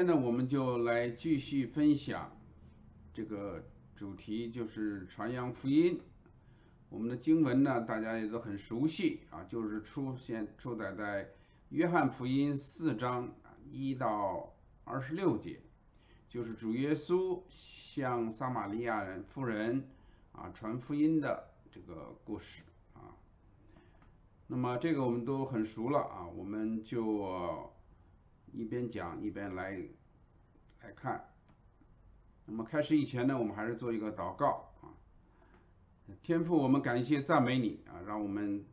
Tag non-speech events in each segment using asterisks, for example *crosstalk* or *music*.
现在我们就来继续分享这个主题，就是传扬福音。我们的经文呢，大家也都很熟悉啊，就是出现出载在约翰福音四章一到二十六节，就是主耶稣向撒玛利亚人妇人啊传福音的这个故事啊。那么这个我们都很熟了啊，我们就一边讲一边来来看。那么开始以前呢，我们还是做一个祷告啊。天父，我们感谢赞美你啊，让我们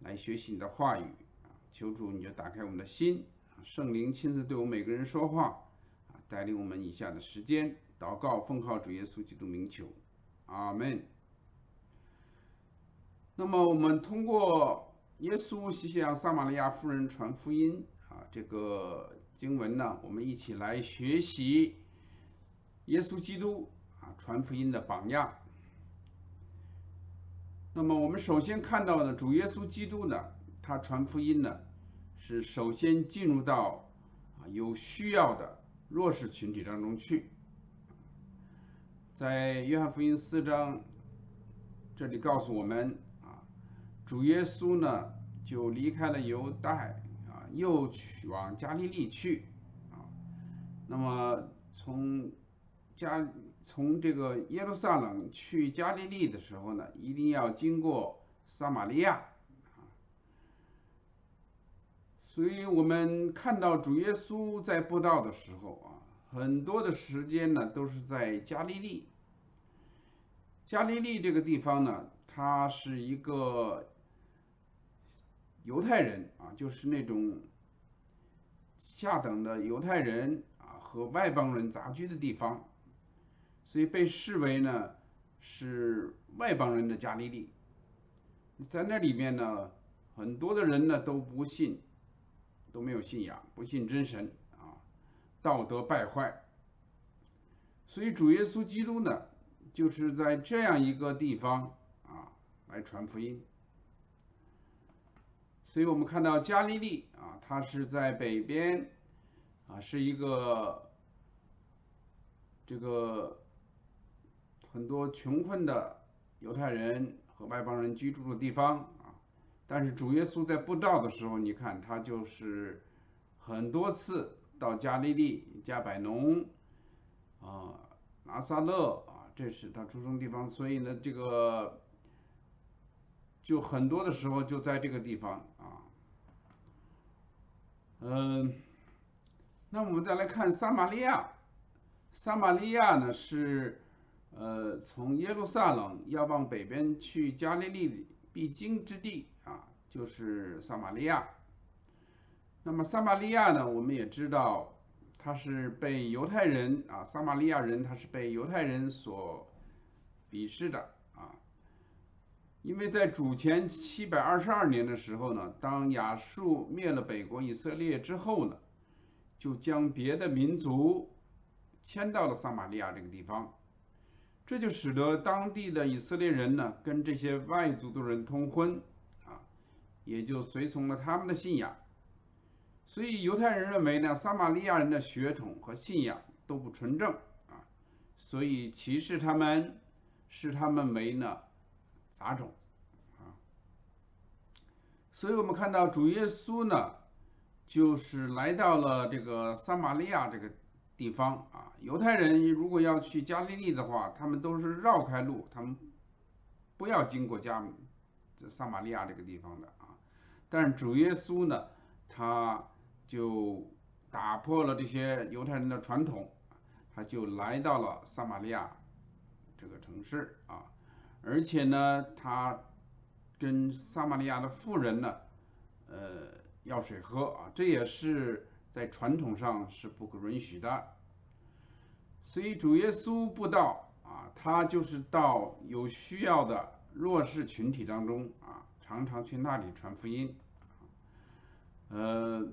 来学习你的话语啊，求主你就打开我们的心啊，圣灵亲自对我们每个人说话啊，带领我们以下的时间祷告，奉靠主耶稣基督名求，阿门。那么我们通过耶稣向撒玛利亚妇人传福音啊，这个经文呢，我们一起来学习耶稣基督啊传福音的榜样。那么我们首先看到的主耶稣基督呢，他传福音呢，是首先进入到啊有需要的弱势群体当中去。在约翰福音四章这里告诉我们啊，主耶稣呢就离开了犹太，又去往加利利去啊。那么从加从这个耶路撒冷去加利利的时候呢，一定要经过撒玛利亚啊。所以我们看到主耶稣在布道的时候啊，很多的时间呢都是在加利利。加利利这个地方呢，它是一个犹太人啊，就是那种下等的犹太人啊和外邦人杂居的地方。所以被视为呢是外邦人的加利利，在那里面呢，很多的人呢都不信，都没有信仰，不信真神啊，道德败坏。所以主耶稣基督呢，就是在这样一个地方啊来传福音。所以我们看到加利利啊，它是在北边啊，是一个这个。很多穷困的犹太人和外邦人居住的地方啊，但是主耶稣在布道的时候，你看他就是很多次到加利利、加百农啊、拿撒勒啊，这是他出生地方，所以呢，这个就很多的时候就在这个地方啊。嗯，那我们再来看撒玛利亚，撒玛利亚呢是。呃，从耶路撒冷要往北边去加利利必经之地啊，就是撒玛利亚。那么撒玛利亚呢，我们也知道，它是被犹太人啊，撒玛利亚人他是被犹太人所鄙视的。因为在主前七百二十二年的时候呢，当亚述灭了北国以色列之后呢，就将别的民族迁到了撒玛利亚这个地方。这就使得当地的以色列人呢，跟这些外族的人通婚，啊，也就随从了他们的信仰。所以犹太人认为呢，撒玛利亚人的血统和信仰都不纯正，啊，所以歧视他们，视他们为呢杂种，啊。所以我们看到主耶稣呢，就是来到了这个撒玛利亚这个。地方啊，犹太人如果要去加利利的话，他们都是绕开路，他们不要经过加撒玛利亚这个地方的啊。但是主耶稣呢，他就打破了这些犹太人的传统，他就来到了撒玛利亚这个城市啊，而且呢，他跟撒玛利亚的妇人呢，呃，要水喝啊，这也是。在传统上是不可允许的，所以主耶稣布道啊，他就是到有需要的弱势群体当中啊，常常去那里传福音，呃，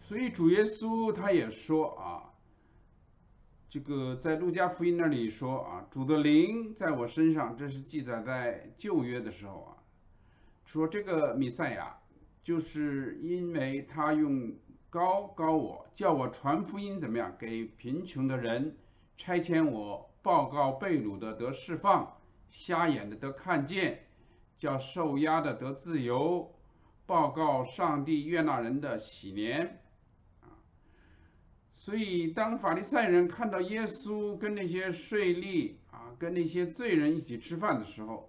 所以主耶稣他也说啊，这个在路加福音那里说啊，主的灵在我身上，这是记载在旧约的时候啊，说这个弥赛亚。就是因为他用高高我，叫我传福音怎么样？给贫穷的人，差遣我报告被掳的得释放，瞎眼的得看见，叫受压的得自由，报告上帝悦纳人的喜年。所以当法利赛人看到耶稣跟那些税吏啊，跟那些罪人一起吃饭的时候，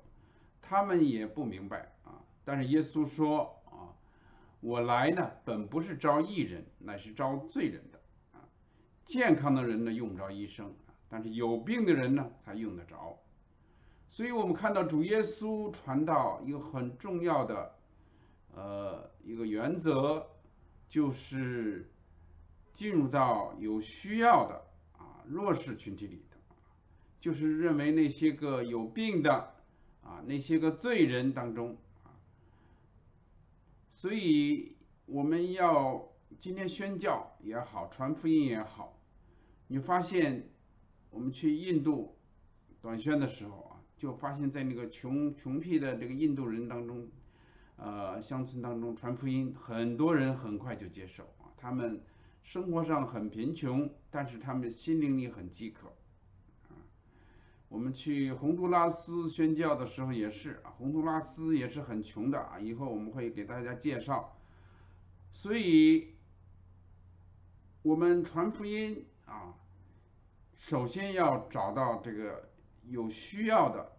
他们也不明白啊。但是耶稣说啊。我来呢，本不是招义人，乃是招罪人的啊。健康的人呢，用不着医生啊，但是有病的人呢，才用得着。所以，我们看到主耶稣传道一个很重要的呃一个原则，就是进入到有需要的啊弱势群体里头，就是认为那些个有病的啊那些个罪人当中啊。所以我们要今天宣教也好，传福音也好，你发现我们去印度短宣的时候啊，就发现在那个穷穷僻的这个印度人当中，呃，乡村当中传福音，很多人很快就接受啊。他们生活上很贫穷，但是他们心灵里很饥渴。啊我们去洪都拉斯宣教的时候也是啊，洪都拉斯也是很穷的啊。以后我们会给大家介绍。所以，我们传福音啊，首先要找到这个有需要的，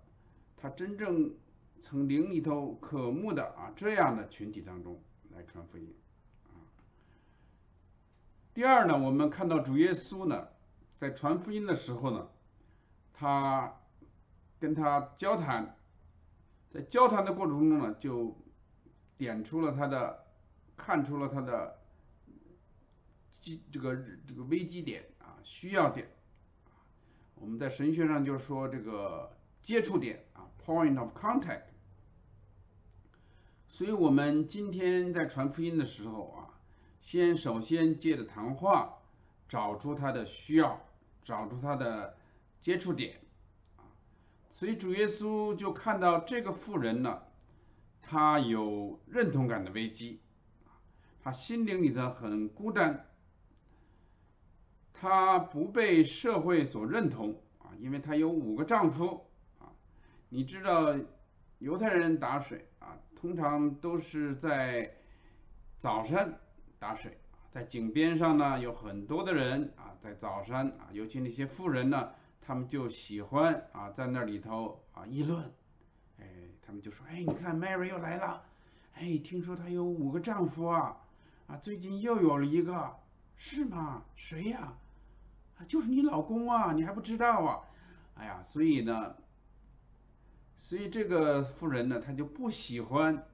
他真正从灵里头渴慕的啊这样的群体当中来传福音。第二呢，我们看到主耶稣呢，在传福音的时候呢。他跟他交谈，在交谈的过程中呢，就点出了他的，看出了他的机这个这个危机点啊，需要点。我们在神学上就说这个接触点啊，point of contact。所以，我们今天在传福音的时候啊，先首先借着谈话，找出他的需要，找出他的。接触点，所以主耶稣就看到这个妇人呢，她有认同感的危机，啊，她心灵里头很孤单，她不被社会所认同，啊，因为她有五个丈夫，啊，你知道犹太人打水啊，通常都是在早晨打水，在井边上呢有很多的人啊，在早上啊，尤其那些富人呢。他们就喜欢啊，在那里头啊议论，哎，他们就说，哎，你看 Mary 又来了，哎，听说她有五个丈夫啊，啊，最近又有了一个，是吗？谁呀？啊，就是你老公啊，你还不知道啊？哎呀，所以呢，所以这个妇人呢，她就不喜欢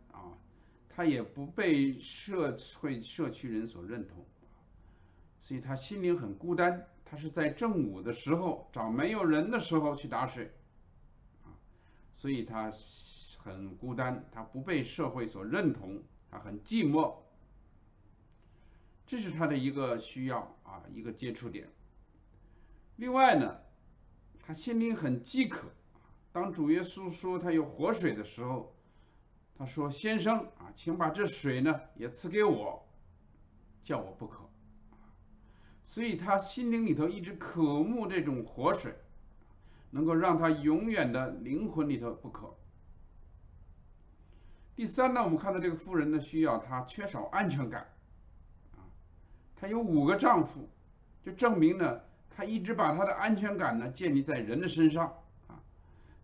他，也不被社会社区人所认同，所以他心灵很孤单。他是在正午的时候找没有人的时候去打水，啊，所以他很孤单，他不被社会所认同，他很寂寞。这是他的一个需要啊，一个接触点。另外呢，他心灵很饥渴。当主耶稣说他有活水的时候，他说：“先生，请把这水呢也赐给我，叫我不渴。”所以他心灵里头一直渴慕这种活水，能够让他永远的灵魂里头不渴。第三呢，我们看到这个妇人呢需要，她缺少安全感，啊，她有五个丈夫，就证明呢，她一直把她的安全感呢建立在人的身上，啊，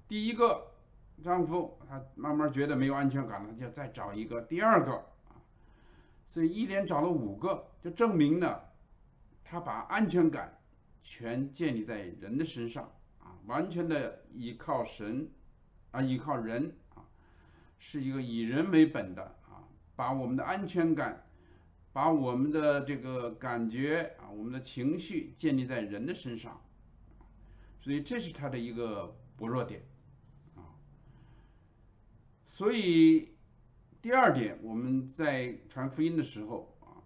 第一个丈夫她慢慢觉得没有安全感了，就再找一个，第二个，啊，所以一连找了五个，就证明呢。他把安全感全建立在人的身上啊，完全的依靠神啊，依靠人啊，是一个以人为本的啊，把我们的安全感，把我们的这个感觉啊，我们的情绪建立在人的身上，所以这是他的一个薄弱点。所以第二点，我们在传福音的时候啊。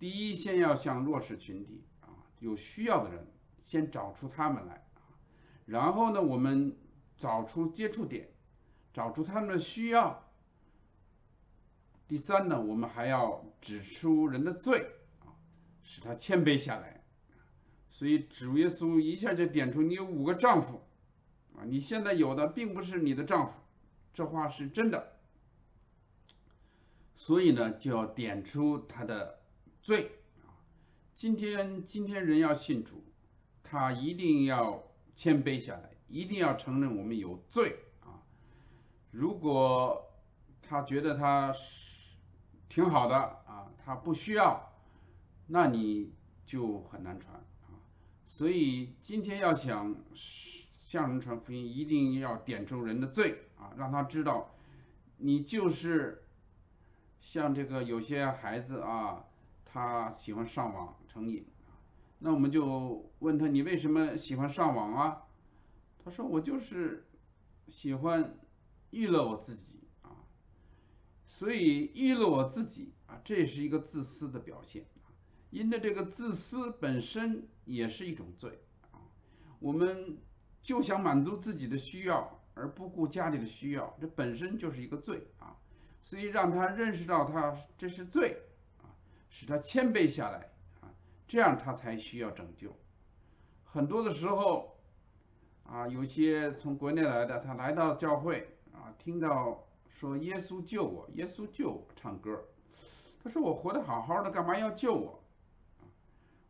第一，先要向弱势群体啊，有需要的人，先找出他们来啊，然后呢，我们找出接触点，找出他们的需要。第三呢，我们还要指出人的罪啊，使他谦卑下来。所以主耶稣一下就点出你有五个丈夫，啊，你现在有的并不是你的丈夫，这话是真的。所以呢，就要点出他的罪啊。今天今天人要信主，他一定要谦卑下来，一定要承认我们有罪啊。如果他觉得他是挺好的啊，他不需要，那你就很难传啊。所以今天要想向人传福音，一定要点出人的罪啊，让他知道你就是。像这个有些孩子啊，他喜欢上网成瘾，那我们就问他你为什么喜欢上网啊？他说我就是喜欢娱乐我自己啊，所以娱乐我自己啊，这也是一个自私的表现。因着这个自私本身也是一种罪啊，我们就想满足自己的需要而不顾家里的需要，这本身就是一个罪啊。所以让他认识到他这是罪啊，使他谦卑下来啊，这样他才需要拯救。很多的时候啊，有些从国内来的，他来到教会啊，听到说耶稣救我，耶稣救我，唱歌。他说我活得好好的，干嘛要救我？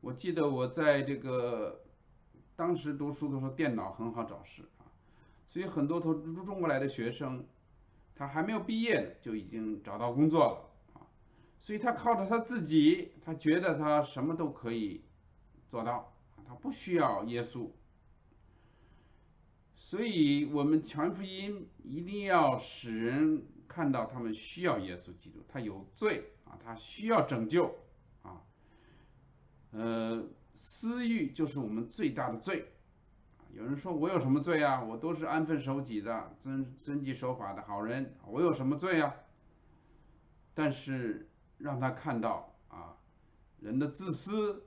我记得我在这个当时读书的时候，电脑很好找事，所以很多从中国来的学生。他还没有毕业，就已经找到工作了啊，所以他靠着他自己，他觉得他什么都可以做到，他不需要耶稣。所以我们传福音一定要使人看到他们需要耶稣基督，他有罪啊，他需要拯救啊，呃，私欲就是我们最大的罪。有人说我有什么罪啊？我都是安分守己的、遵遵纪守法的好人，我有什么罪啊？但是让他看到啊，人的自私，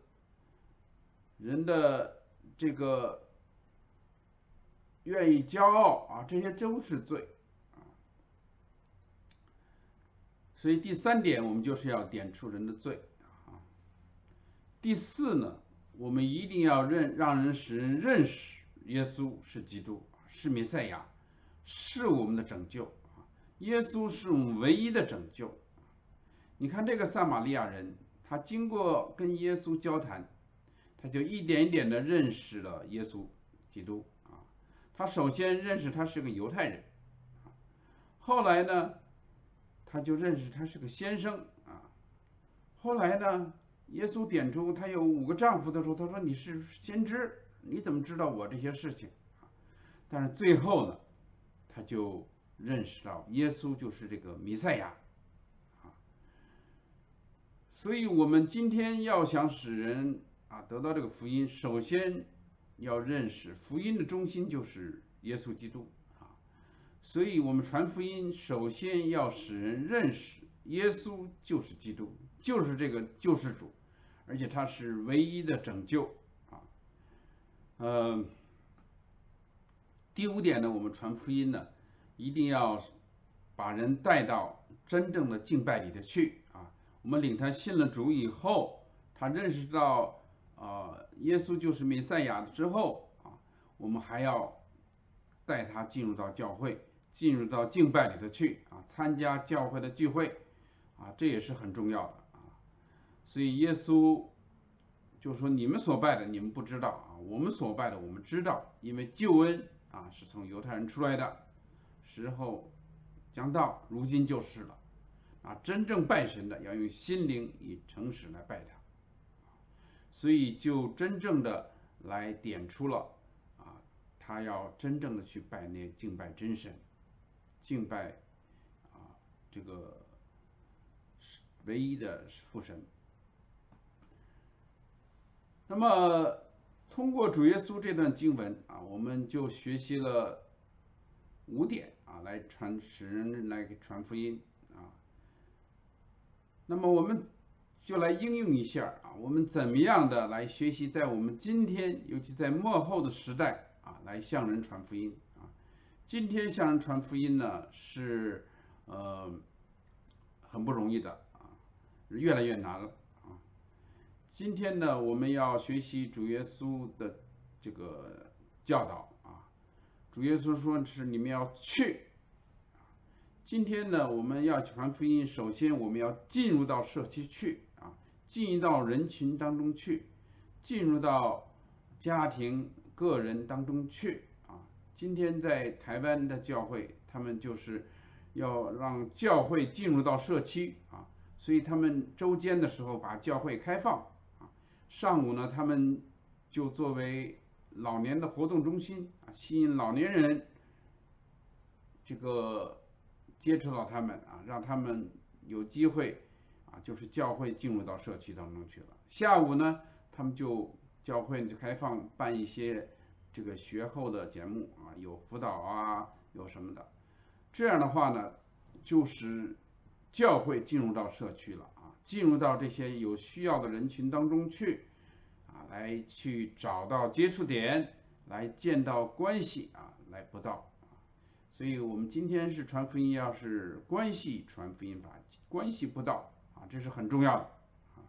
人的这个愿意骄傲啊，这些都是罪啊。所以第三点，我们就是要点出人的罪啊。第四呢，我们一定要认让人使人认识。耶稣是基督，是弥赛亚，是我们的拯救啊！耶稣是我们唯一的拯救。你看这个撒玛利亚人，他经过跟耶稣交谈，他就一点一点的认识了耶稣基督啊。他首先认识他是个犹太人，后来呢，他就认识他是个先生啊。后来呢，耶稣点出他有五个丈夫的时候，他说你是先知。你怎么知道我这些事情？但是最后呢，他就认识到耶稣就是这个弥赛亚啊。所以，我们今天要想使人啊得到这个福音，首先要认识福音的中心就是耶稣基督啊。所以我们传福音，首先要使人认识耶稣就是基督，就是这个救世主，而且他是唯一的拯救。呃，第五点呢，我们传福音呢，一定要把人带到真正的敬拜里头去啊。我们领他信了主以后，他认识到啊，耶稣就是弥赛亚之后啊，我们还要带他进入到教会，进入到敬拜里头去啊，参加教会的聚会啊，这也是很重要的啊。所以耶稣。就说，你们所拜的，你们不知道啊；我们所拜的，我们知道，因为救恩啊是从犹太人出来的，时候将到，如今就是了。啊，真正拜神的要用心灵以诚实来拜他，所以就真正的来点出了啊，他要真正的去拜那敬拜真神，敬拜啊这个唯一的父神。那么，通过主耶稣这段经文啊，我们就学习了五点啊，来传使人来传福音啊。那么，我们就来应用一下啊，我们怎么样的来学习，在我们今天，尤其在末后的时代啊，来向人传福音啊。今天向人传福音呢，是呃很不容易的啊，越来越难了。今天呢，我们要学习主耶稣的这个教导啊。主耶稣说是你们要去。今天呢，我们要传福音，首先我们要进入到社区去啊，进入到人群当中去，进入到家庭、个人当中去啊。今天在台湾的教会，他们就是要让教会进入到社区啊，所以他们周间的时候把教会开放，上午呢，他们就作为老年的活动中心啊，吸引老年人这个接触到他们啊，让他们有机会啊，就是教会进入到社区当中去了。下午呢，他们就教会就开放办一些这个学后的节目啊，有辅导啊，有什么的。这样的话呢，就是教会进入到社区了，进入到这些有需要的人群当中去。啊来去找到接触点，来见到关系啊，来不到啊，所以我们今天是传福音，要是关系传福音法，关系不到啊，这是很重要的啊。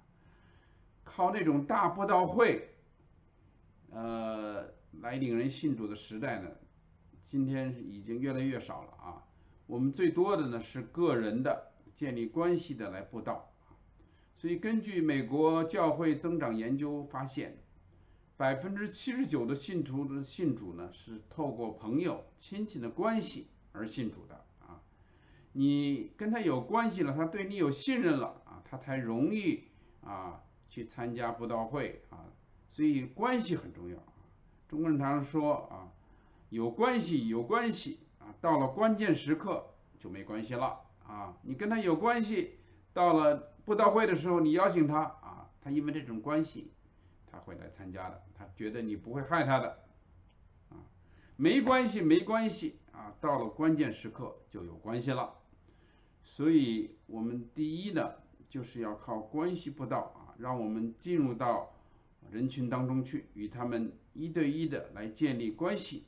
靠那种大布道会，呃，来领人信主的时代呢，今天已经越来越少了啊。我们最多的呢是个人的建立关系的来布道。所以，根据美国教会增长研究发现，百分之七十九的信徒的信主呢是透过朋友、亲戚的关系而信主的啊。你跟他有关系了，他对你有信任了啊，他才容易啊去参加布道会啊。所以关系很重要啊。中国人常说啊，有关系有关系啊，到了关键时刻就没关系了啊。你跟他有关系，到了。布道会的时候，你邀请他啊，他因为这种关系，他会来参加的。他觉得你不会害他的，啊，没关系，没关系啊。到了关键时刻就有关系了。所以，我们第一呢，就是要靠关系布道啊，让我们进入到人群当中去，与他们一对一的来建立关系。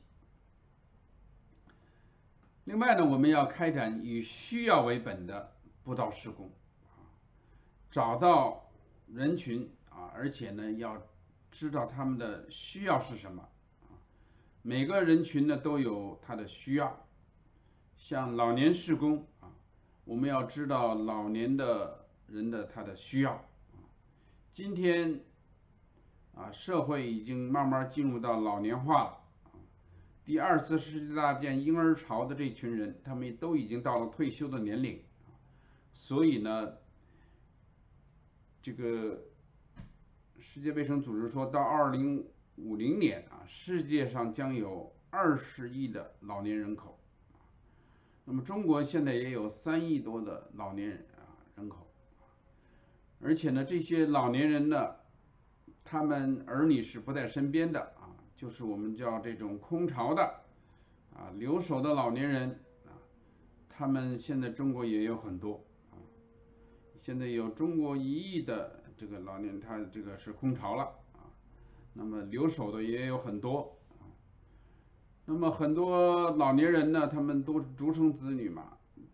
另外呢，我们要开展以需要为本的布道施工。找到人群啊，而且呢，要知道他们的需要是什么啊。每个人群呢都有他的需要，像老年施工啊，我们要知道老年的人的他的需要啊。今天啊，社会已经慢慢进入到老年化了。第二次世界大战婴儿潮的这群人，他们都已经到了退休的年龄所以呢。这个世界卫生组织说到二零五零年啊，世界上将有二十亿的老年人口，那么中国现在也有三亿多的老年人啊人口，而且呢，这些老年人呢，他们儿女是不在身边的啊，就是我们叫这种空巢的啊留守的老年人啊，他们现在中国也有很多。现在有中国一亿的这个老年，他这个是空巢了啊，那么留守的也有很多啊，那么很多老年人呢，他们都是独生子女嘛，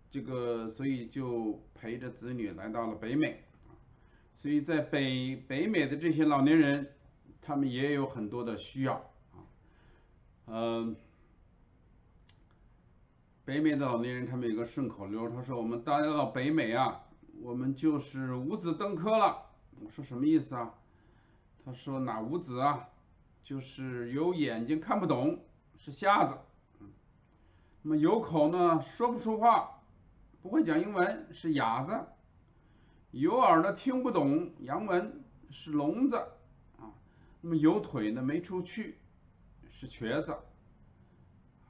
这个所以就陪着子女来到了北美，所以在北北美的这些老年人，他们也有很多的需要啊，嗯，北美的老年人他们有个顺口溜，他说我们大家到北美啊。我们就是五子登科了。我说什么意思啊？他说哪五子啊？就是有眼睛看不懂，是瞎子。那么有口呢，说不出话，不会讲英文，是哑子。有耳呢听不懂洋文，是聋子。啊，那么有腿呢，没出去，是瘸子。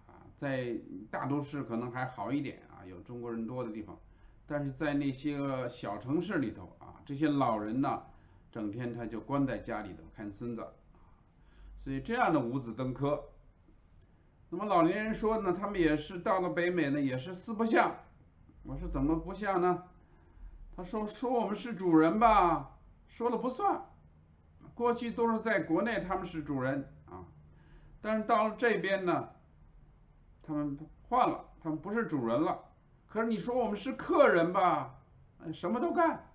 啊，在大都市可能还好一点啊，有中国人多的地方。但是在那些个小城市里头啊，这些老人呢，整天他就关在家里头看孙子，所以这样的五子登科。那么老年人说呢，他们也是到了北美呢，也是四不像。我说怎么不像呢？他说说我们是主人吧，说了不算。过去都是在国内他们是主人啊，但是到了这边呢，他们换了，他们不是主人了。可是你说我们是客人吧，什么都干。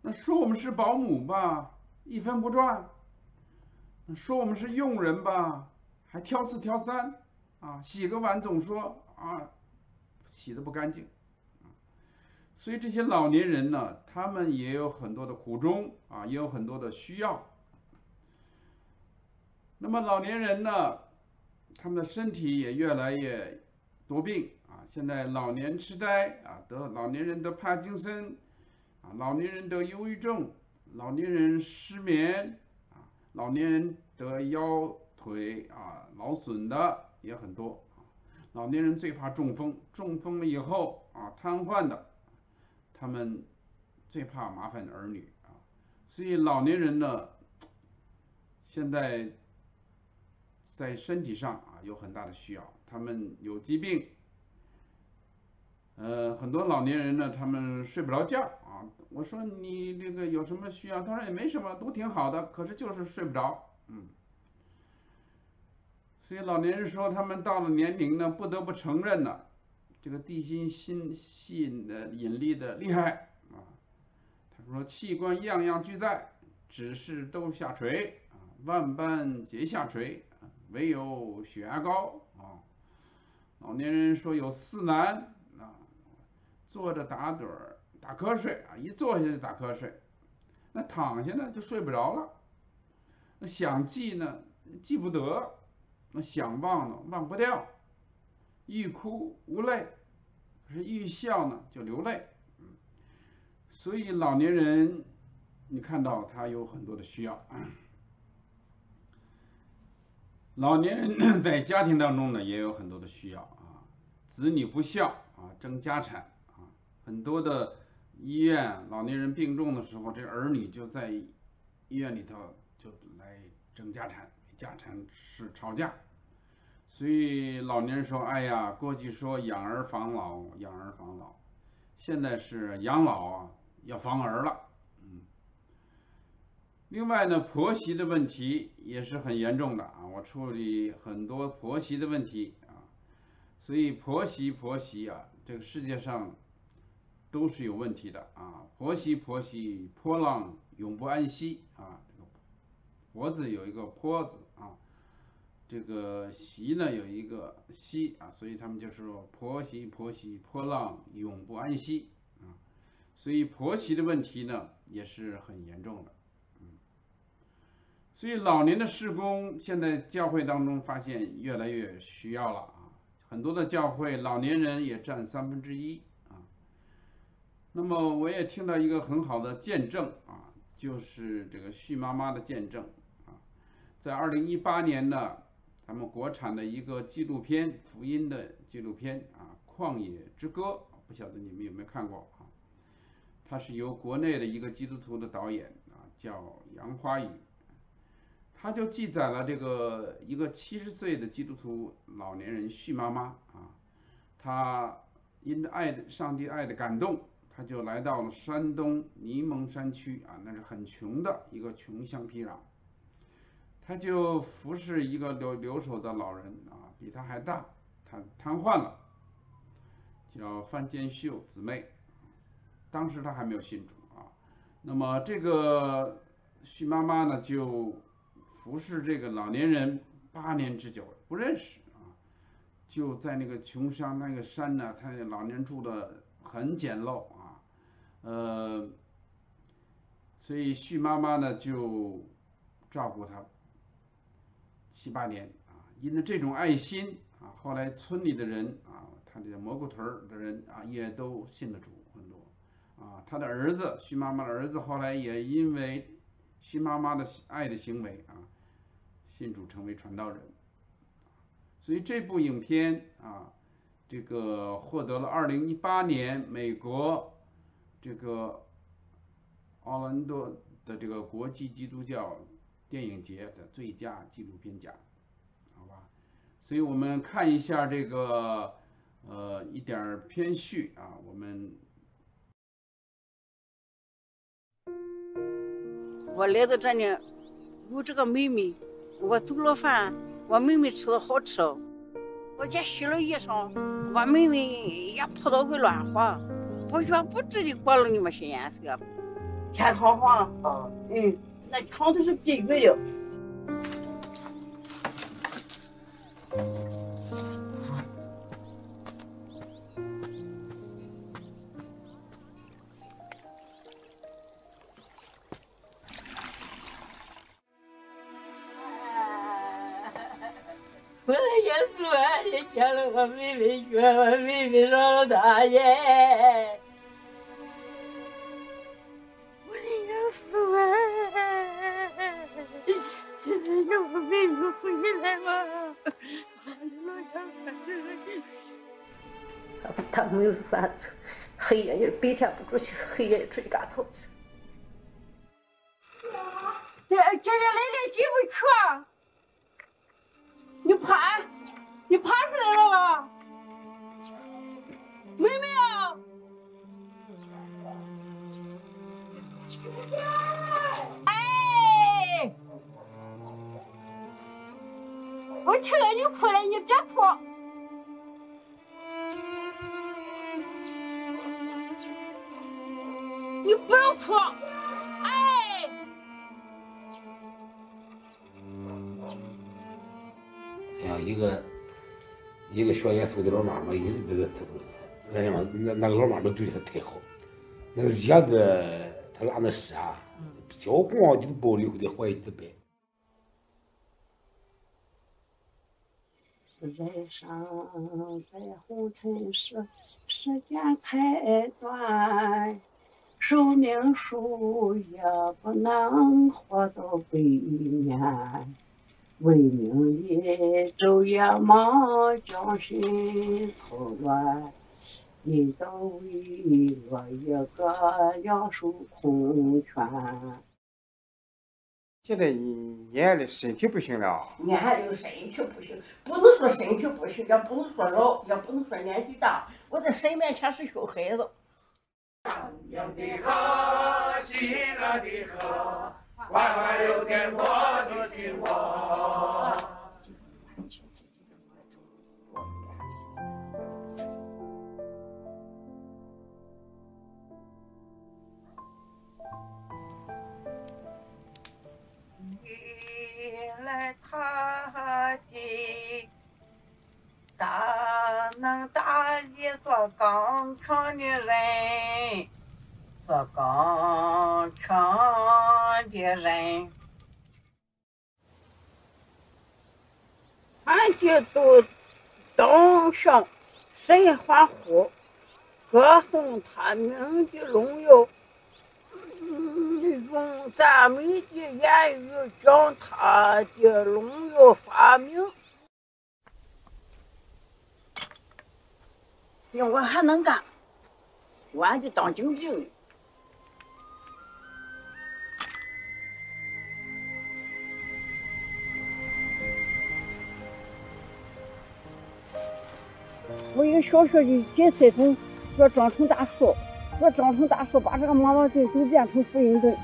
那说我们是保姆吧，一分不赚；说我们是佣人吧，还挑四挑三，啊，洗个碗总说啊，洗的不干净。所以这些老年人呢，他们也有很多的苦衷啊，也有很多的需要。那么老年人呢，他们的身体也越来越多病。现在老年痴呆啊，得老年人得帕金森啊，老年人得忧郁症，老年人失眠啊，老年人得腰腿啊劳损的也很多啊。老年人最怕中风，中风了以后啊瘫痪的，他们最怕麻烦儿女啊。所以老年人呢，现在。在身体上啊有很大的需要，他们有疾病，呃，很多老年人呢，他们睡不着觉啊。我说你这个有什么需要？他说也没什么，都挺好的，可是就是睡不着，嗯。所以老年人说，他们到了年龄呢，不得不承认呢，这个地心吸吸引的引力的厉害啊。他说器官样样俱在，只是都下垂啊，万般皆下垂。唯有血压高啊！老年人说有四难：坐着打盹儿、打瞌睡啊，一坐下就打瞌睡；那躺下呢就睡不着了；那想记呢记不得；那想忘呢忘不掉；欲哭无泪，可是欲笑呢就流泪。所以老年人，你看到他有很多的需要。老年人 *clears throat* 在家庭当中呢，也有很多的需要啊，子女不孝啊，争家产，很多的医院老年人病重的时候，这儿女就在医院里头就来争家产，家产是吵架，所以老年人说：“哎呀，过去说养儿防老，养儿防老，现在是养老啊要防儿了。”嗯。另外呢，婆媳的问题也是很严重的啊，我处理很多婆媳的问题啊，所以婆媳婆媳啊，这个世界上都是有问题的啊，婆媳婆媳波浪永不安息啊，这个婆字有一个坡字啊，这个媳呢有一个息啊，所以他们就是说婆媳婆媳波浪永不安息啊，所以婆媳的问题呢也是很严重的。所以老年的施工，现在教会当中发现越来越需要了啊，很多的教会老年人也占三分之一。那么我也听到一个很好的见证啊，就是这个旭妈妈的见证啊，在二零一八年呢，咱们国产的一个纪录片福音的纪录片啊，《旷野之歌》，不晓得你们有没有看过啊？它是由国内的一个基督徒的导演啊，叫杨花雨。他就记载了这个一个七十岁的基督徒老年人旭妈妈啊，他因着爱的上帝爱的感动，他就来到了山东沂蒙山区啊，那是很穷的一个穷乡僻壤，他就服侍一个留留守的老人啊，比他还大，他瘫痪了，叫范建秀姊妹，当时他还没有信主啊，那么这个旭妈妈呢就。服侍这个老年人八年之久，不认识啊，就在那个穷乡那个山呢，他老年人住的很简陋啊，呃，所以旭妈妈呢就照顾他七八年啊，因为这种爱心啊，后来村里的人啊，他这个蘑菇屯的人啊，也都信了主很多啊，他的儿子旭妈妈的儿子后来也因为旭妈妈的爱的行为啊。信主成为传道人，所以这部影片啊，这个获得了二零一八年美国这个奥兰多的这个国际基督教电影节的最佳纪录片奖，好吧？所以我们看一下这个呃一点片序啊，我们我来到这里有这个妹妹。我做了饭，我妹妹吃的好吃。我家洗了衣裳，我妹妹也扑到个乱晃。我觉不值的过了你们些颜色。天堂房，嗯，那墙都是碧玉的。*laughs* 我的耶稣啊，你见了我妹妹学，我妹妹上了大学。他没有法子，黑夜也白天不出去，黑夜出去干套子。这姐姐来来进不去。你爬，你爬出来了吗？妹妹啊！我听见你哭了，你别哭。你不要哭。哎！哎呀一个一个学严肃的老妈妈一直在那，哎呀那那个老妈妈对他太好，那个叶子他拉那屎啊，焦黄就包里头的黄的白。人生在红尘世，时间太短，寿命数也不能活到百年。为名利，昼夜忙，将心操乱，你都为我一个两手空拳。现在你年的身体不行了。年龄身体不行，不能说身体不行，也不能说老，也不能说年纪大。我在神面前是小孩子。的河，喜乐的河。万万有天我的心窝。你来他的，大能大力做刚强的人。做刚强的人，俺的都当上神欢呼，歌颂他名的荣耀，用赞美的言语将他的荣耀发明。我还能干，我还得当警兵。我一个小小的芥菜种，要长成大树，我长成大树，把这个毛毛墩都变成福音墩。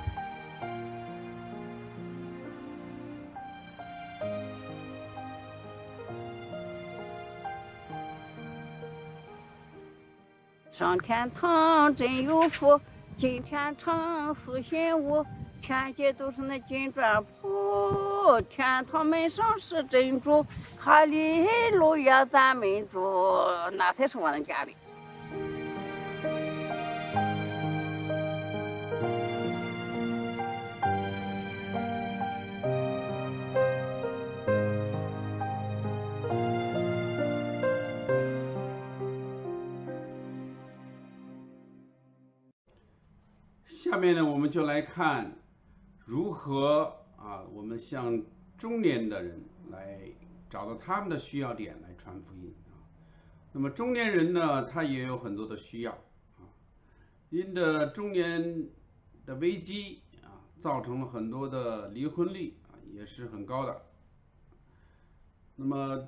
上天堂真有福，今天城市新屋，天界都是那金砖铺，天堂门上是珍珠。哈利路亚，咱们住，那才是我的家里。就来看如何啊，我们向中年的人来。找到他们的需要点来传福音啊。那么中年人呢，他也有很多的需要啊。因的中年的危机啊，造成了很多的离婚率啊，也是很高的。那么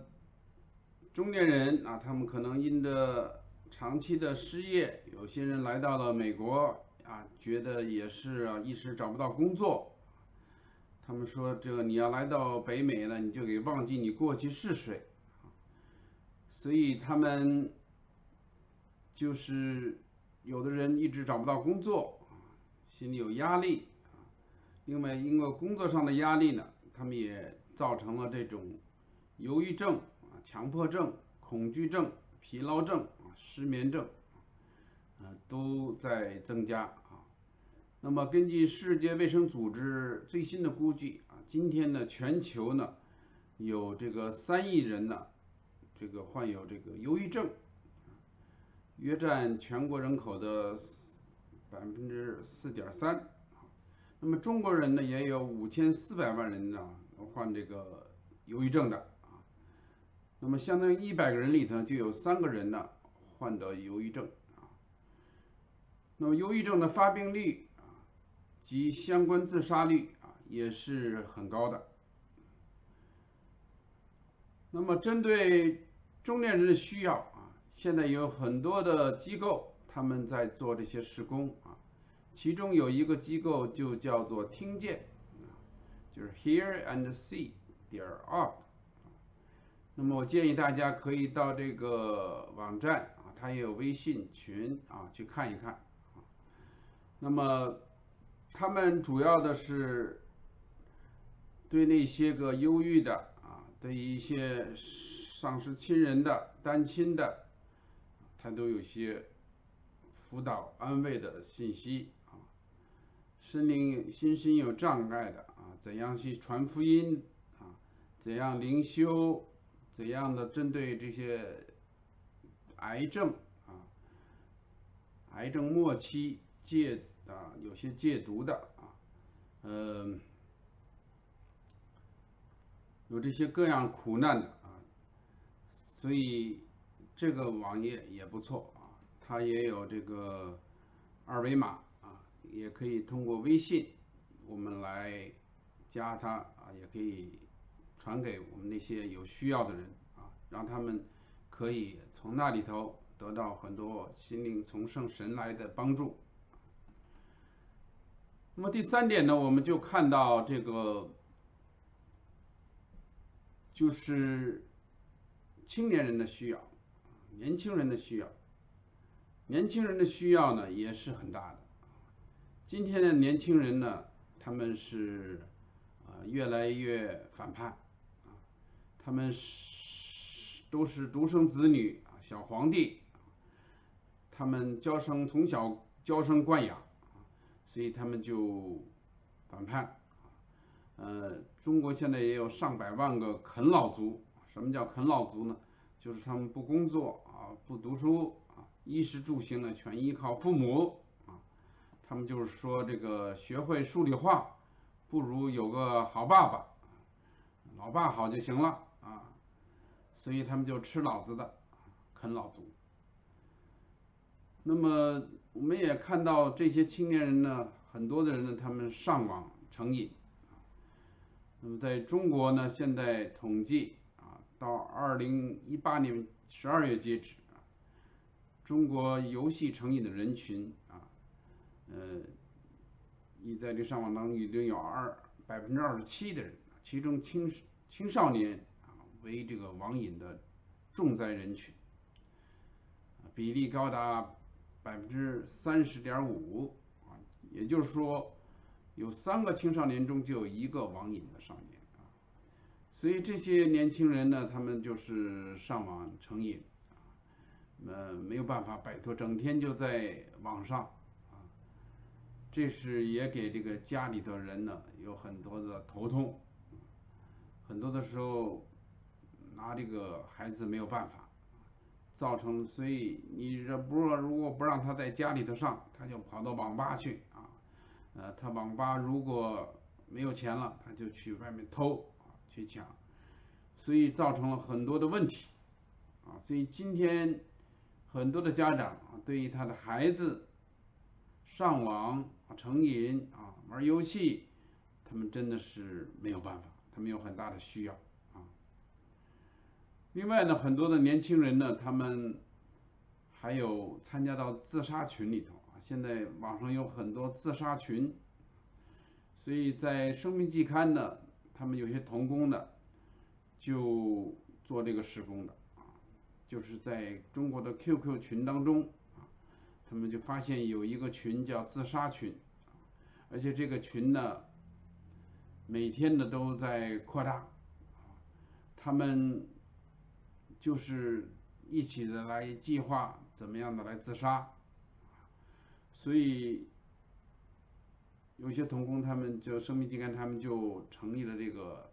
中年人啊，他们可能因的长期的失业，有些人来到了美国啊，觉得也是啊，一时找不到工作。他们说：“这个你要来到北美了，你就给忘记你过去是谁，所以他们就是有的人一直找不到工作，心里有压力。另外，因为工作上的压力呢，他们也造成了这种忧郁症啊、强迫症、恐惧症、疲劳症啊、失眠症啊，都在增加啊。那么，根据世界卫生组织最新的估计啊，今天呢，全球呢有这个三亿人呢，这个患有这个忧郁症，约占全国人口的百分之四点三。那么中国人呢，也有五千四百万人呢患这个忧郁症的啊。那么相当于一百个人里头就有三个人呢患得忧郁症。那么忧郁症的发病率啊及相关自杀率啊也是很高的。那么针对中年人的需要啊，现在有很多的机构他们在做这些施工啊。其中有一个机构就叫做听见，就是 Hear and See 点 org。那么我建议大家可以到这个网站啊，它也有微信群啊，去看一看。那么他们主要的是对那些个忧郁的啊，对一些丧失亲人的、单亲的，他都有些辅导安慰的信息啊。心灵心身有障碍的啊，怎样去传福音啊？怎样灵修？怎样的针对这些癌症啊？癌症末期戒啊，有些戒毒的啊，嗯，有这些各样苦难的啊，所以这个网页也不错啊，它也有这个二维码啊。也可以通过微信，我们来加他啊，也可以传给我们那些有需要的人啊，让他们可以从那里头得到很多心灵从圣神来的帮助。那么第三点呢，我们就看到这个就是青年人的需要，年轻人的需要，年轻人的需要呢也是很大的。今天的年轻人呢，他们是啊越来越反叛，他们是都是独生子女啊，小皇帝，他们娇生从小娇生惯养，所以他们就反叛啊。呃，中国现在也有上百万个啃老族。什么叫啃老族呢？就是他们不工作啊，不读书啊，衣食住行呢全依靠父母啊。他们就是说，这个学会数理化，不如有个好爸爸，老爸好就行了啊，所以他们就吃老子的，啃老族。那么我们也看到这些青年人呢，很多的人呢，他们上网成瘾。那么在中国呢，现在统计啊，到二零一八年十二月截止啊，中国游戏成瘾的人群啊。呃，你在这上网当中已经有二百分之二十七的人，其中青青少年啊为这个网瘾的重灾人群，比例高达百分之三十点五啊，也就是说，有三个青少年中就有一个网瘾的少年啊，所以这些年轻人呢，他们就是上网成瘾啊，呃没有办法摆脱，整天就在网上啊。这是也给这个家里的人呢有很多的头痛，很多的时候拿这个孩子没有办法，造成所以你这不如果不让他在家里头上，他就跑到网吧去啊，呃，他网吧如果没有钱了，他就去外面偷啊去抢，所以造成了很多的问题啊，所以今天很多的家长啊对于他的孩子上网。成瘾啊，玩游戏，他们真的是没有办法，他们有很大的需要。另外呢，很多的年轻人呢，他们还有参加到自杀群里头啊。现在网上有很多自杀群，所以在《生命季刊》呢，他们有些童工的就做这个施工的啊，就是在中国的 QQ 群当中。他们就发现有一个群叫自杀群，而且这个群呢，每天呢都在扩大，他们就是一起的来计划怎么样的来自杀，所以有些童工他们就生命金刚他们就成立了这个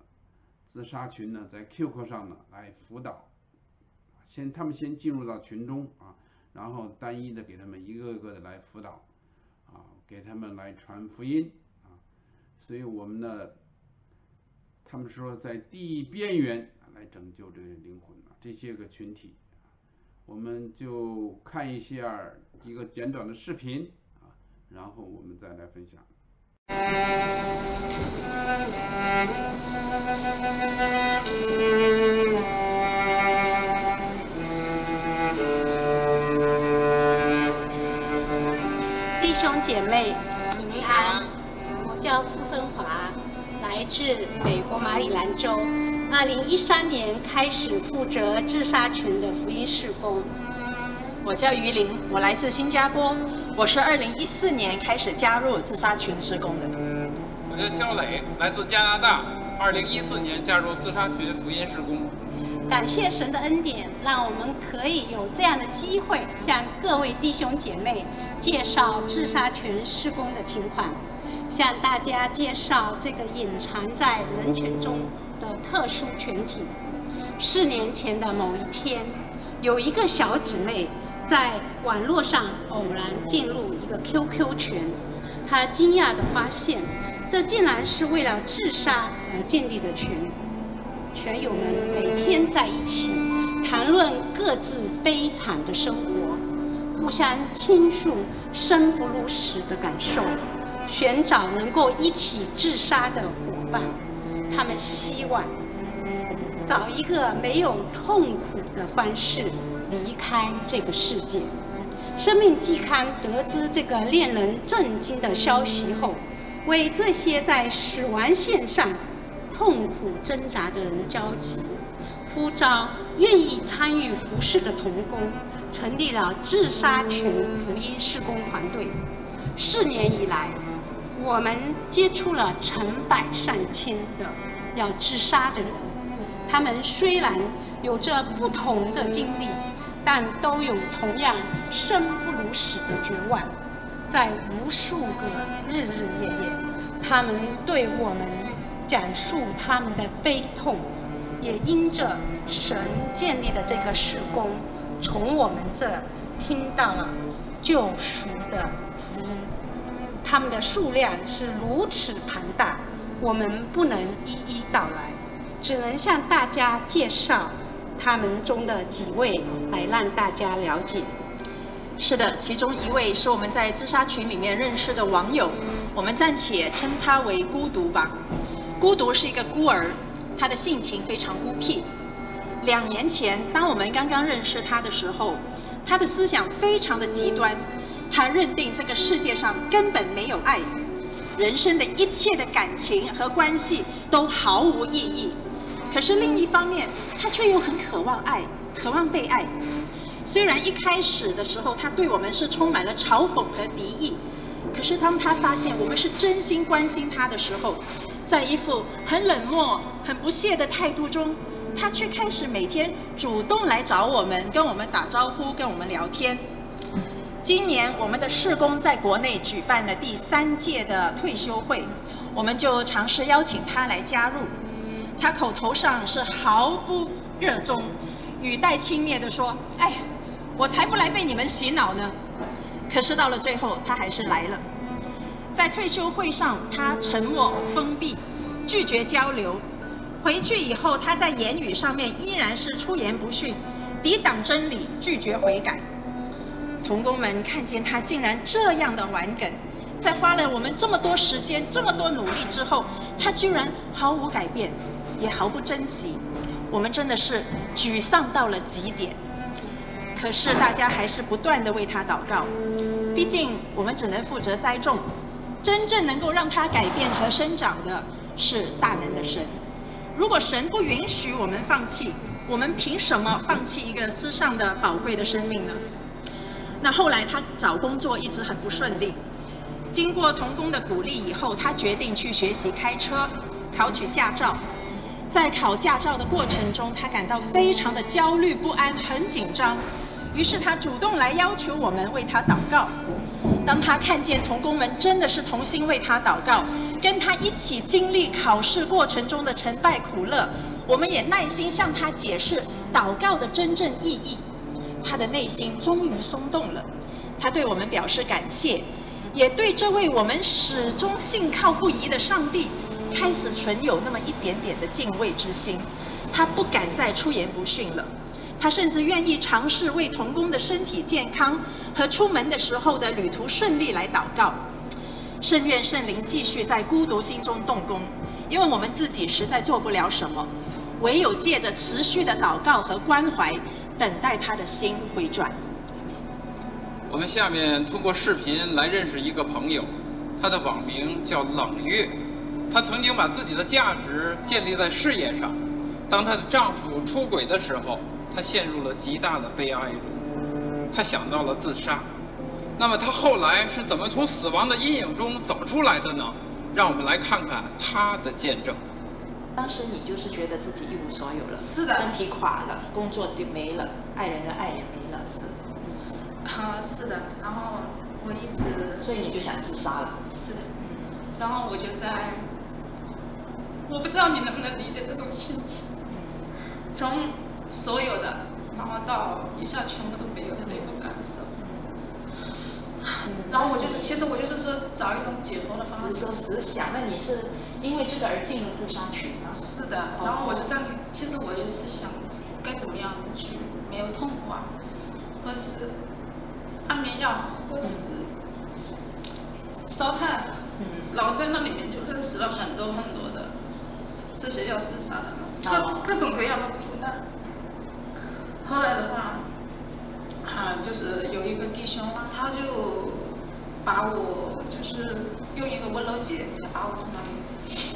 自杀群呢，在 QQ 上呢来辅导，先他们先进入到群中啊，然后单一的给他们一个个的来辅导，啊，给他们来传福音啊，所以我们呢，他们说在地狱边缘来拯救这个灵魂，这些个群体，我们就看一下一个简短的视频啊，然后我们再来分享。弟兄姐妹平安，我叫傅芬华，来自美国马里兰州。二零一三年开始负责自杀群的福音事工。我叫于玲，我来自新加坡。我是二零一四年开始加入自杀群施工的。我叫肖磊，来自加拿大，二零一四年加入自杀群福音施工。感谢神的恩典，让我们可以有这样的机会，向各位弟兄姐妹介绍自杀群施工的情况，向大家介绍这个隐藏在人群中的特殊群体。四年前的某一天，有一个小姊妹在网络上偶然进入一个 QQ 群，她惊讶地发现，这竟然是为了自杀而建立的群。群友们每天在一起谈论各自悲惨的生活，互相倾诉生不如死的感受，寻找能够一起自杀的伙伴。他们希望找一个没有痛苦的方式离开这个世界。生命季刊得知这个令人震惊的消息后，为这些在死亡线上。痛苦挣扎的人焦急，呼召愿意参与服饰的童工，成立了自杀群福音施工团队。四年以来，我们接触了成百上千的要自杀的人。他们虽然有着不同的经历，但都有同样生不如死的绝望。在无数个日日夜夜，他们对我们。讲述他们的悲痛，也因着神建立的这个时工，从我们这听到了救赎的他们的数量是如此庞大，我们不能一一道来，只能向大家介绍他们中的几位，来让大家了解。是的，其中一位是我们在自杀群里面认识的网友，我们暂且称他为孤独吧。孤独是一个孤儿，他的性情非常孤僻。两年前，当我们刚刚认识他的时候，他的思想非常的极端。他认定这个世界上根本没有爱，人生的一切的感情和关系都毫无意义。可是另一方面，他却又很渴望爱，渴望被爱。虽然一开始的时候，他对我们是充满了嘲讽和敌意，可是当他发现我们是真心关心他的时候，在一副很冷漠、很不屑的态度中，他却开始每天主动来找我们，跟我们打招呼，跟我们聊天。今年我们的社工在国内举办了第三届的退休会，我们就尝试邀请他来加入。他口头上是毫不热衷，语带轻蔑地说：“哎，我才不来被你们洗脑呢。”可是到了最后，他还是来了。在退休会上，他沉默封闭，拒绝交流。回去以后，他在言语上面依然是出言不逊，抵挡真理，拒绝悔改。童工们看见他竟然这样的顽梗，在花了我们这么多时间、这么多努力之后，他居然毫无改变，也毫不珍惜。我们真的是沮丧到了极点。可是大家还是不断的为他祷告，毕竟我们只能负责栽种。真正能够让他改变和生长的是大能的神。如果神不允许我们放弃，我们凭什么放弃一个世上的宝贵的生命呢？那后来他找工作一直很不顺利，经过童工的鼓励以后，他决定去学习开车，考取驾照。在考驾照的过程中，他感到非常的焦虑不安，很紧张。于是他主动来要求我们为他祷告。当他看见童工们真的是同心为他祷告，跟他一起经历考试过程中的成败苦乐，我们也耐心向他解释祷告的真正意义。他的内心终于松动了，他对我们表示感谢，也对这位我们始终信靠不疑的上帝。开始存有那么一点点的敬畏之心，他不敢再出言不逊了。他甚至愿意尝试为童工的身体健康和出门的时候的旅途顺利来祷告。圣愿圣灵继续在孤独心中动工，因为我们自己实在做不了什么，唯有借着持续的祷告和关怀，等待他的心回转。我们下面通过视频来认识一个朋友，他的网名叫冷月。她曾经把自己的价值建立在事业上，当她的丈夫出轨的时候，她陷入了极大的悲哀中，她想到了自杀。那么她后来是怎么从死亡的阴影中走出来的呢？让我们来看看她的见证。当时你就是觉得自己一无所有了，是的，身体垮了，工作就没了，爱人的爱也没了，是。啊，是的。然后我一直，所以你就想自杀了。是的。然后我就在。我不知道你能不能理解这种心情，从所有的，然后到一下全部都没有的那种感受。然后我就是，其实我就是说找一种解脱的方式。只是想，问你是因为这个而进入自杀群吗？是的。然后我就在，其实我也是想，该怎么样去没有痛苦啊，或是安眠药，或是烧炭。嗯。然后在那里面就认识了很多很多的。这些要自杀的，各各种各样的苦难。后来的话，啊，就是有一个弟兄，他就把我就是用一个温柔姐才把我从那里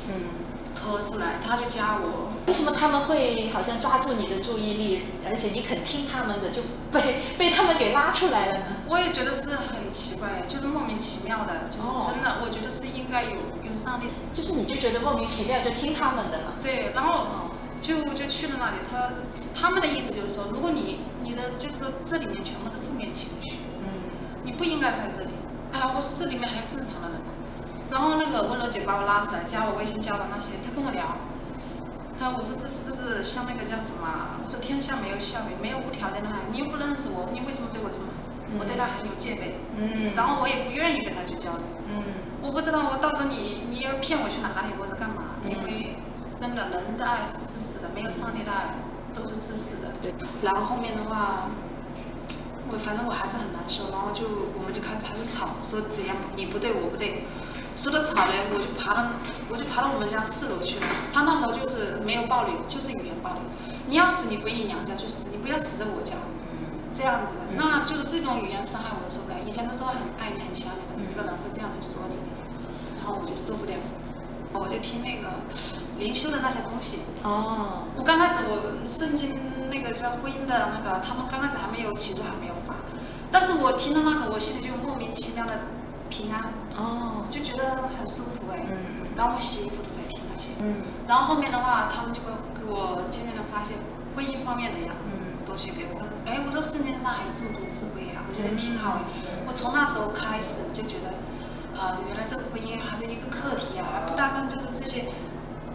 嗯拖出来，他就加我。为什么他们会好像抓住你的注意力，而且你肯听他们的，就被 *laughs* 被他们给拉出来了呢？我也觉得是很奇怪，就是莫名其妙的，就是真的，我觉得是应该有有上帝。就是你就觉得莫名其妙，就听他们的了。对，然后就就去了那里，他他们的意思就是说，如果你你的就是说这里面全部是负面情绪，嗯，你不应该在这里。啊，我是这里面还正常的人。然后那个温柔姐把我拉出来，加我微信加的那些，她跟我聊。她我说这是不是像那个叫什么？我说天下没有效益，没有无条件的爱。你又不认识我，你为什么对我这么？我对他很有戒备。嗯。然后我也不愿意跟他去交流。嗯。我不知道我到时候你你要骗我去哪里或者干嘛？因为真的人的爱是自私的，没有上帝的爱都是自私的。对。然后后面的话，我反正我还是很难受，然后就我们就开始还是吵，说怎样你不对我不对。说的吵嘞，我就爬到，我就爬到我们家四楼去了。他那时候就是没有暴力，就是语言暴力。你要死，你回你娘家去死，你不要死在我家。这样子的，那就是这种语言伤害我都受不了。以前都说很爱你、很想你的一个人会这样子说你，然后我就受不了。我就听那个灵修的那些东西。哦。我刚开始我圣经那个叫婚姻的那个，他们刚开始还没有起初还没有发，但是我听到那个，我心里就莫名其妙的。平安哦，就觉得很舒服哎。嗯。然后我洗衣服都在听那些。嗯。然后后面的话，他们就会给我渐渐的发现婚姻方面的呀，嗯，东西给我。哎，我说世界上还有这么多智慧呀，我觉得挺好哎。我从那时候开始就觉得，呃，原来这个婚姻还是一个课题呀，不单单就是这些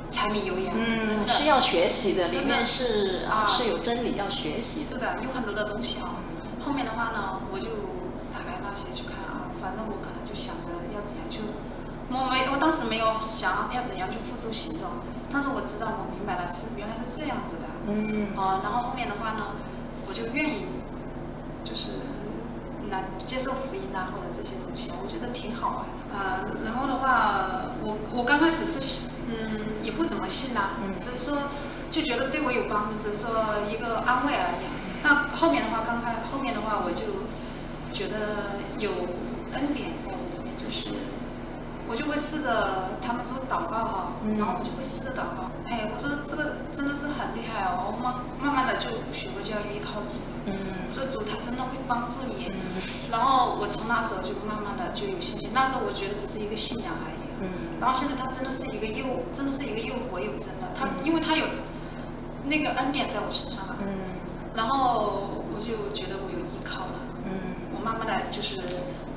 柴米油盐。嗯，是要学习的，里面是啊是有真理要学习。是的，有很多的东西啊。后面的话呢，我就打开那些去看啊，反正我可能。想着要怎样去，我没，我当时没有想要怎样去付诸行动，但是我知道，我明白了是原来是这样子的，嗯，啊，然后后面的话呢，我就愿意，就是来接受福音啊或者这些东西，我觉得挺好啊，呃，然后的话，我我刚开始是嗯也不怎么信呐，只是说就觉得对我有帮助，只是说一个安慰而已。那后面的话，刚开后面的话，我就觉得有恩典在我里面。就是，我就会试着他们说祷告哈，然后我就会试着祷告。哎，我说这个真的是很厉害哦，我慢慢慢的就学会就要依靠主，嗯，这主他真的会帮助你。然后我从那时候就慢慢的就有信心，那时候我觉得只是一个信仰而已。嗯，然后现在他真的是一个又真的是一个又活又真的，他因为他有那个恩典在我身上了，嗯，然后我就觉得我有依靠了，嗯，我慢慢的就是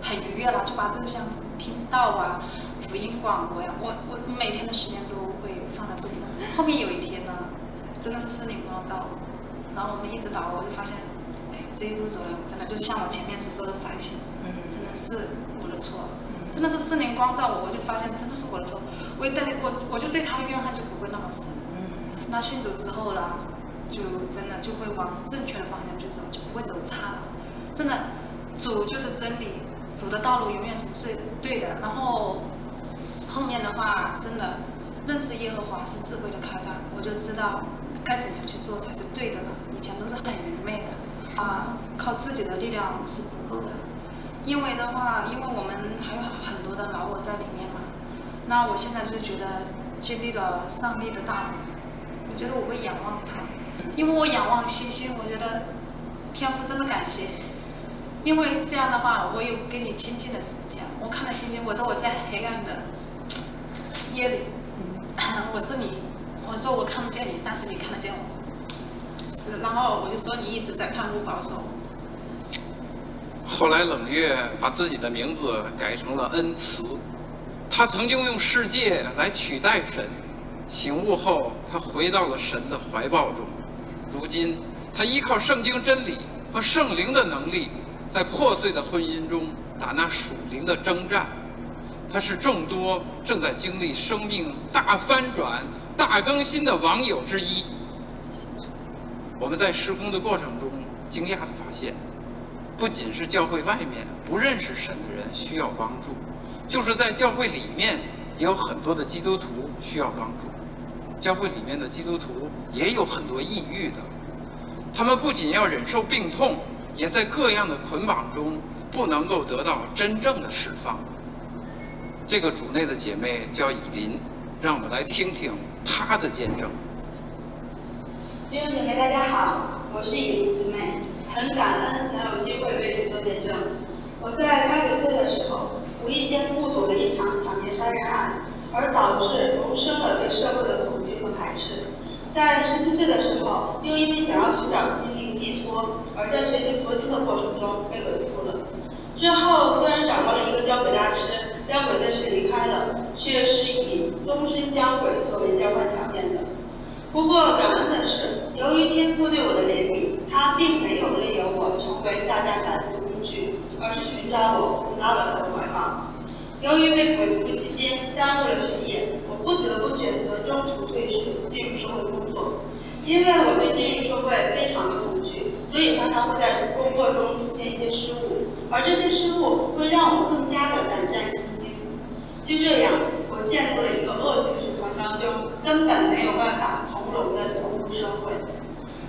很愉悦了，就把这个像听到啊、福音广播呀，我我每天的时间都会放在这里。后面有一天呢，真的是圣灵光照，然后我们一直祷告，我就发现，哎，这一路走来，真的就是像我前面所说的反省，嗯真的是我的错，真的是圣灵光照我，我就发现真的是我的错，我也对我我就对他的怨恨就不会那么深。嗯，那信主之后呢，就真的就会往正确的方向去走，就不会走差了。真的，主就是真理，走的道路永远是最对的。然后后面的话，真的认识耶和华是智慧的开端，我就知道该怎样去做才是对的了。以前都是很愚昧的，啊，靠自己的力量是不够的。因为的话，因为我们还有很多的老我在里面嘛。那我现在就觉得经历了上帝的大能，我觉得我会仰望他，因为我仰望星星，我觉得天父真的感谢，因为这样的话，我有跟你亲近的时间。我看到星星，我说我在黑暗的夜里，*coughs* 我说你，我说我看不见你，但是你看得见我，是，然后我就说你一直在看顾保守我。后来冷月把自己的名字改成了恩慈，他曾经用世界来取代神，醒悟后他回到了神的怀抱中，如今他依靠圣经真理和圣灵的能力，在破碎的婚姻中打那属灵的征战。他是众多正在经历生命大翻转、大更新的网友之一。我们在施工的过程中惊讶地发现。不仅是教会外面不认识神的人需要帮助，就是在教会里面也有很多的基督徒需要帮助。教会里面的基督徒也有很多抑郁的，他们不仅要忍受病痛，也在各样的捆绑中不能够得到真正的释放。这个主内的姐妹叫以琳，让我们来听听她的见证。弟兄姐妹，大家好，我是以琳姊妹。很感恩能有机会为主做见证。我在八九岁的时候，无意间目睹了一场抢劫杀人案，而导致萌生了对社会的恐惧和排斥。在十七岁的时候，又因为想要寻找心灵寄托，而在学习佛经的过程中被鬼附了。之后虽然找到了一个交鬼大师，让鬼暂时离开了，却是以终身交鬼作为交换条件的。不过感恩的是，由于天父对我的怜悯，他并没有任由我成为撒旦歹徒工具，而是寻找我，回到了他的怀抱。由于被鬼附期间耽误了学业，我不得不选择中途退学，进入社会工作。因为我对进入社会非常的恐惧，所以常常会在工作中出现一些失误，而这些失误会让我更加的胆战心惊。就这样，我陷入了一个恶性循环当中，根本没有办法从容的融入社会。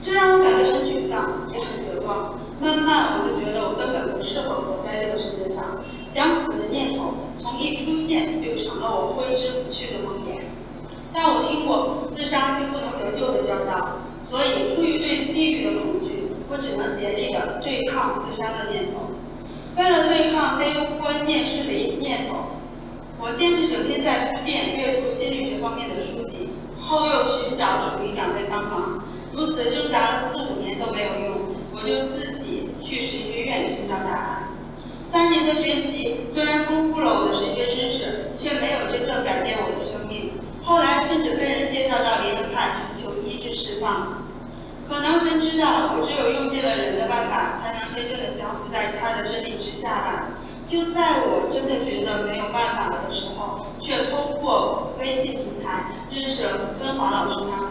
这让我感觉很沮丧，也很绝望。慢慢，我就觉得我根本不适合活在这个世界上，想死的念头从一出现就成了我挥之不去的梦魇。但我听过自杀就不能得救的教导，所以出于对地狱的恐惧，我只能竭力的对抗自杀的念头。为了对抗非观念式的念头，我先是整天在书店阅读心理学方面的书籍，后又寻找属灵长辈帮忙。如此挣扎了四五年都没有用，我就自己去神学院寻找答案。三年的学习虽然丰富了我的神学知识，却没有真正改变我的生命。后来甚至被人介绍到灵恩派寻求医治释放。可能神知道我只有用尽了人的办法，才能真正的降服在他的真理之下吧。就在我真的觉得没有办法了的时候，却通过微信平台认识了芬华老师他们。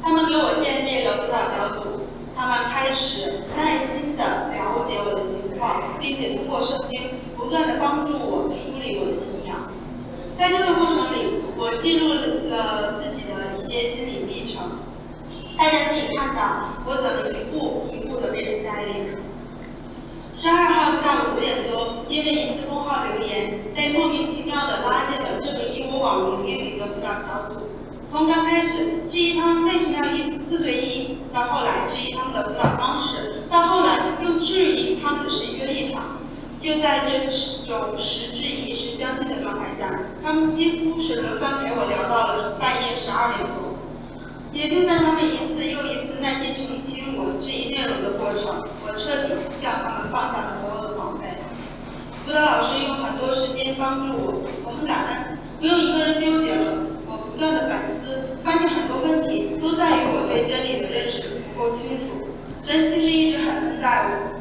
他们给我建立了辅导小组，他们开始耐心地了解我的情况，并且通过圣经不断地帮助我梳理我的信仰。在这个过程里，我记录了自己的一些心理历程，大家可以看到我怎么一步一步的被神带领。十二号下午五点多，因为一次公号留言，被莫名其妙地拉进了这个以我网名命名的辅导小组。从刚开始质疑他们为什么要一四对一，到后来质疑他们的辅导方式，到后来又质疑他们的神学立场。就在这种时质疑时相信的状态下，他们几乎是轮番陪我聊到了半夜十二点多。也就在他们一次又一次耐心澄清我质疑内容的过程，我彻底向他们放下了所有的防备。辅导老师用很多时间帮助我，我很感恩，不用一个人纠结了。我不断的反思，发现很多问题都在于我对真理的认识不够清楚。神其实一直很恩待我。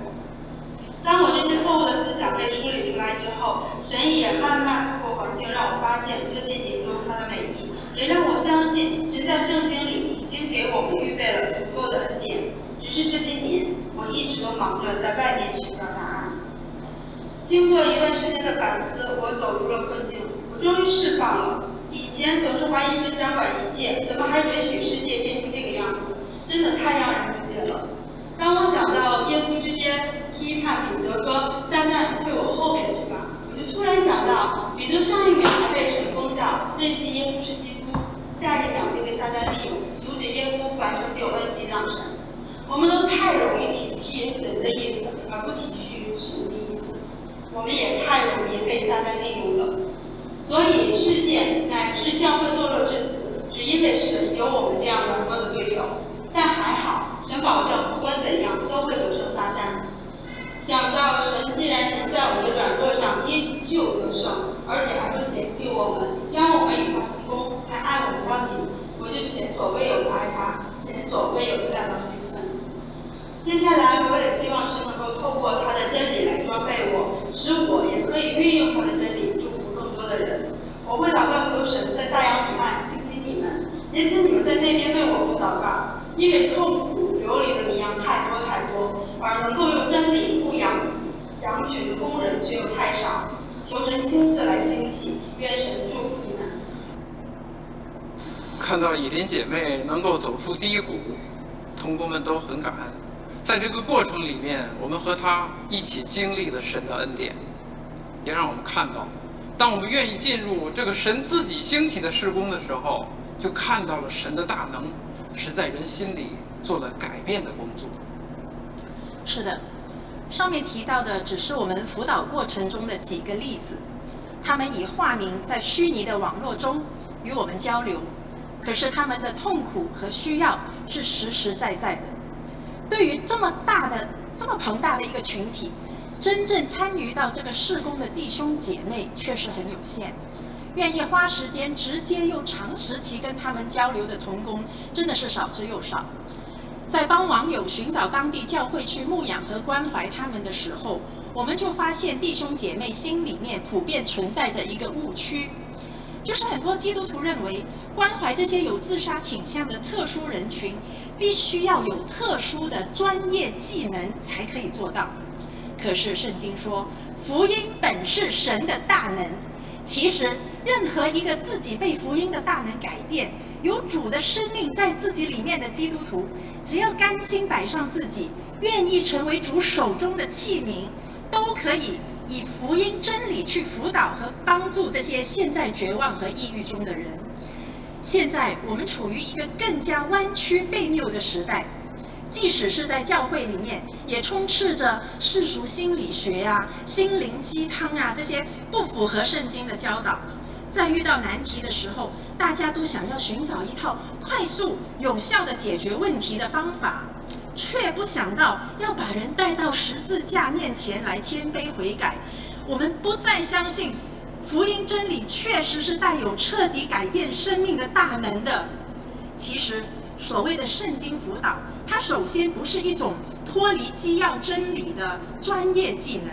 当我这些错误的思想被梳理出来之后，神也慢慢透过环境让我发现这些年中他的美，也让我相信神在圣经里已经给我们预备了足够的恩典。只是这些年我一直都忙着在外面寻找答案。经过一段时间的反思，我走出了困境，我终于释放了。以前总是怀疑神掌管一切，怎么还允许世界变成这个样子？真的太让人不解了。当我想到耶稣直接批判彼得说：“撒旦退我后面去吧。”我就突然想到，彼得上一秒还被神封照，认信耶稣是基督，下一秒就被撒旦利用，阻止耶稣完成救恩抵挡神。我们都太容易体贴人的意思，而不体恤神的意思。我们也太容易被撒旦利用了。所以世界乃至教会堕落至此，只因为神有我们这样软弱的队友。但还好，神保证不管怎样都会得胜撒旦。想到神既然能在我们的软弱上依旧得胜，而且还不嫌弃我们，让我们与他同工，还爱我们到底，我就前所未有的爱他，前所未有的感到兴奋。接下来，我也希望神能够透过他的真理来装备我，使我也可以运用他的真理祝福更多的人。我会祷告求神在大洋彼岸兴起你们，也请你们在那边为我祷告。因为痛苦流离的绵羊太多太多，而能够用真理牧养羊群的工人。却又太少。求神亲自来兴起，愿神祝福你。看到以琳姐妹能够走出低谷，同工们都很感恩。在这个过程里面，我们和她一起经历了神的恩典，也让我们看到，当我们愿意进入这个神自己兴起的事工的时候，就看到了神的大能。是在人心里做了改变的工作。是的，上面提到的只是我们辅导过程中的几个例子，他们以化名在虚拟的网络中与我们交流，可是他们的痛苦和需要是实实在在的。对于这么大的、这么庞大的一个群体，真正参与到这个事工的弟兄姐妹确实很有限。愿意花时间直接又长时期跟他们交流的童工，真的是少之又少。在帮网友寻找当地教会去牧养和关怀他们的时候，我们就发现弟兄姐妹心里面普遍存在着一个误区，就是很多基督徒认为关怀这些有自杀倾向的特殊人群，必须要有特殊的专业技能才可以做到。可是圣经说，福音本是神的大能。其实，任何一个自己被福音的大能改变、有主的生命在自己里面的基督徒，只要甘心摆上自己，愿意成为主手中的器皿，都可以以福音真理去辅导和帮助这些现在绝望和抑郁中的人。现在我们处于一个更加弯曲悖谬的时代。即使是在教会里面，也充斥着世俗心理学呀、心灵鸡汤啊这些不符合圣经的教导。在遇到难题的时候，大家都想要寻找一套快速有效的解决问题的方法，却不想到要把人带到十字架面前来谦卑悔改。我们不再相信福音真理确实是带有彻底改变生命的大能的。其实。所谓的圣经辅导，它首先不是一种脱离基要真理的专业技能，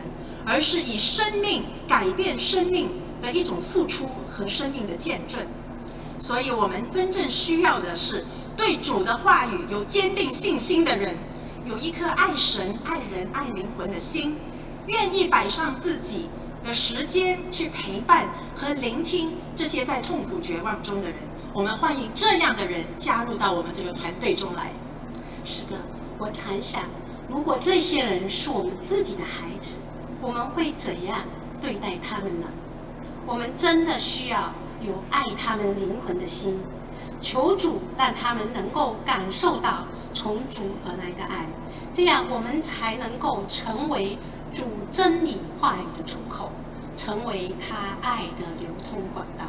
而是以生命改变生命的一种付出和生命的见证。所以，我们真正需要的是对主的话语有坚定信心的人，有一颗爱神、爱人、爱灵魂的心，愿意摆上自己的时间去陪伴和聆听这些在痛苦绝望中的人。我们欢迎这样的人加入到我们这个团队中来。是的，我常想，如果这些人是我们自己的孩子，我们会怎样对待他们呢？我们真的需要有爱他们灵魂的心，求主让他们能够感受到从主而来的爱，这样我们才能够成为主真理话语的出口，成为他爱的流通管道。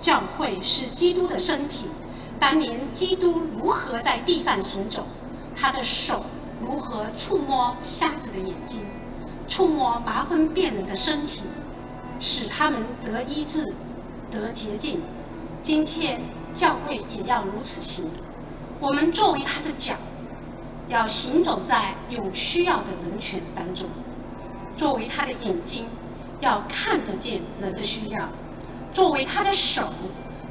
教会是基督的身体，当年基督如何在地上行走，他的手如何触摸瞎子的眼睛，触摸麻风病人的身体，使他们得医治、得洁净。今天教会也要如此行。我们作为他的脚，要行走在有需要的人群当中；作为他的眼睛，要看得见人的需要；作为他的手，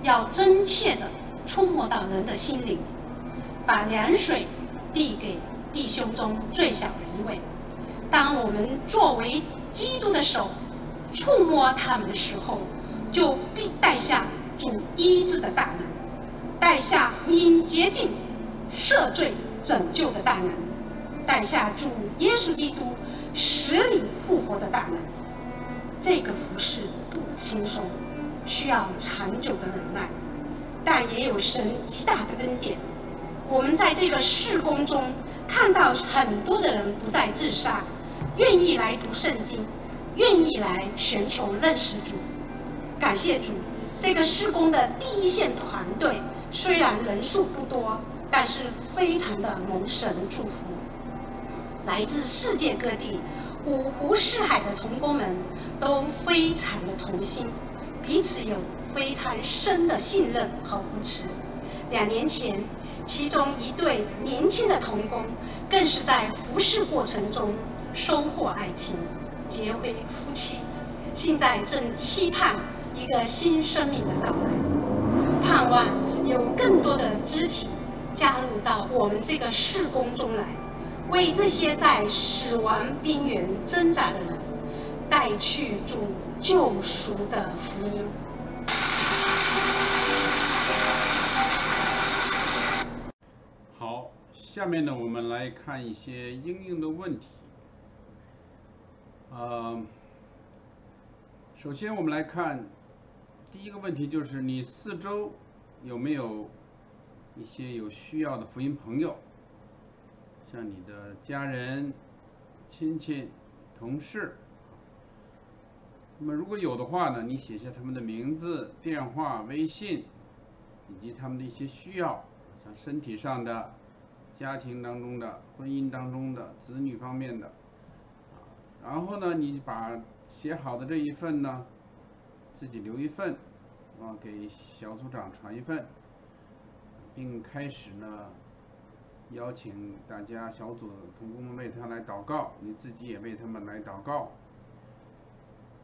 要真切地触摸到人的心灵，把凉水递给弟兄中最小的一位。当我们作为基督的手，触摸他们的时候，就必带下主医治的大能。带下福音洁净、赦罪、拯救的大能，带下主耶稣基督使你复活的大能。这个服饰不轻松，需要长久的忍耐，但也有神极大的恩典。我们在这个事工中看到很多的人不再自杀，愿意来读圣经，愿意来寻求认识主。感谢主，这个施工的第一线团队。虽然人数不多，但是非常的蒙神祝福。来自世界各地、五湖四海的童工们都非常的同心，彼此有非常深的信任和扶持。两年前，其中一对年轻的童工更是在服侍过程中收获爱情，结为夫妻，现在正期盼一个新生命的到来，盼望。有更多的肢体加入到我们这个事工中来，为这些在死亡边缘挣扎的人带去主救赎的福音。好，下面呢，我们来看一些应用的问题。呃，首先我们来看第一个问题，就是你四周。有没有一些有需要的福音朋友，像你的家人、亲戚、同事？那么如果有的话呢，你写下他们的名字、电话、微信，以及他们的一些需要，像身体上的、家庭当中的、婚姻当中的、子女方面的。然后呢，你把写好的这一份呢，自己留一份。啊，给小组长传一份，并开始呢，邀请大家小组同工们为他来祷告，你自己也为他们来祷告。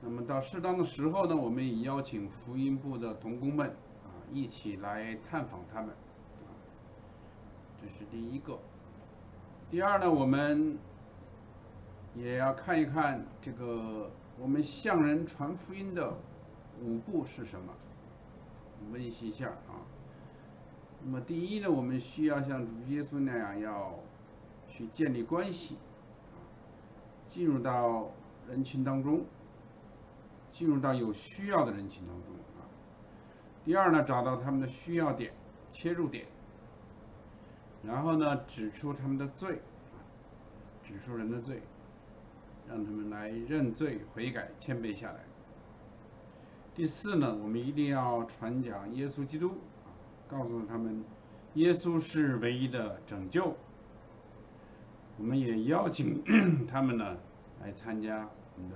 那么到适当的时候呢，我们也邀请福音部的同工们啊，一起来探访他们。这是第一个。第二呢，我们也要看一看这个我们向人传福音的五步是什么。温习一下啊。那么第一呢，我们需要像主耶稣那样，要去建立关系，进入到人群当中，进入到有需要的人群当中啊。第二呢，找到他们的需要点、切入点，然后呢，指出他们的罪，指出人的罪，让他们来认罪悔改、谦卑下来。第四呢，我们一定要传讲耶稣基督，告诉他们，耶稣是唯一的拯救。我们也邀请 *clears throat* 他们呢来参加我们的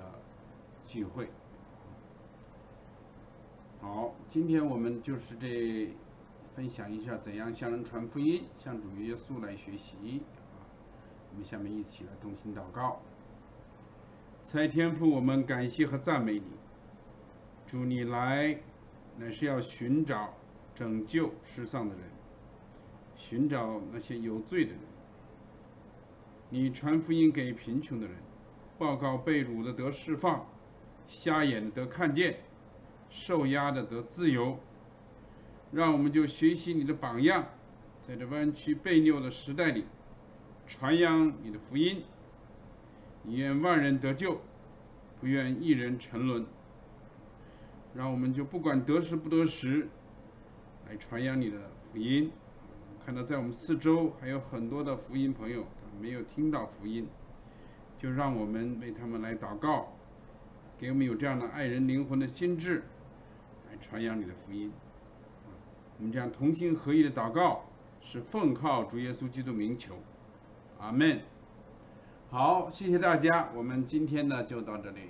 聚会。好，今天我们就是这分享一下怎样向人传福音，向主耶稣来学习。我们下面一起来同心祷告。在天父，我们感谢和赞美你。主你来，乃是要寻找、拯救失丧的人，寻找那些有罪的人。你传福音给贫穷的人，报告被掳的得释放，瞎眼的得看见，受压的得自由。让我们就学习你的榜样，在这弯曲背扭的时代里，传扬你的福音。你愿万人得救，不愿一人沉沦。让我们就不管得时不得时，来传扬你的福音，看到在我们四周还有很多的福音朋友，他没有听到福音，就让我们为他们来祷告，给我们有这样的爱人灵魂的心智，来传扬你的福音。我们这样同心合意的祷告，是奉靠主耶稣基督名求，阿门。好，谢谢大家，我们今天呢就到这里。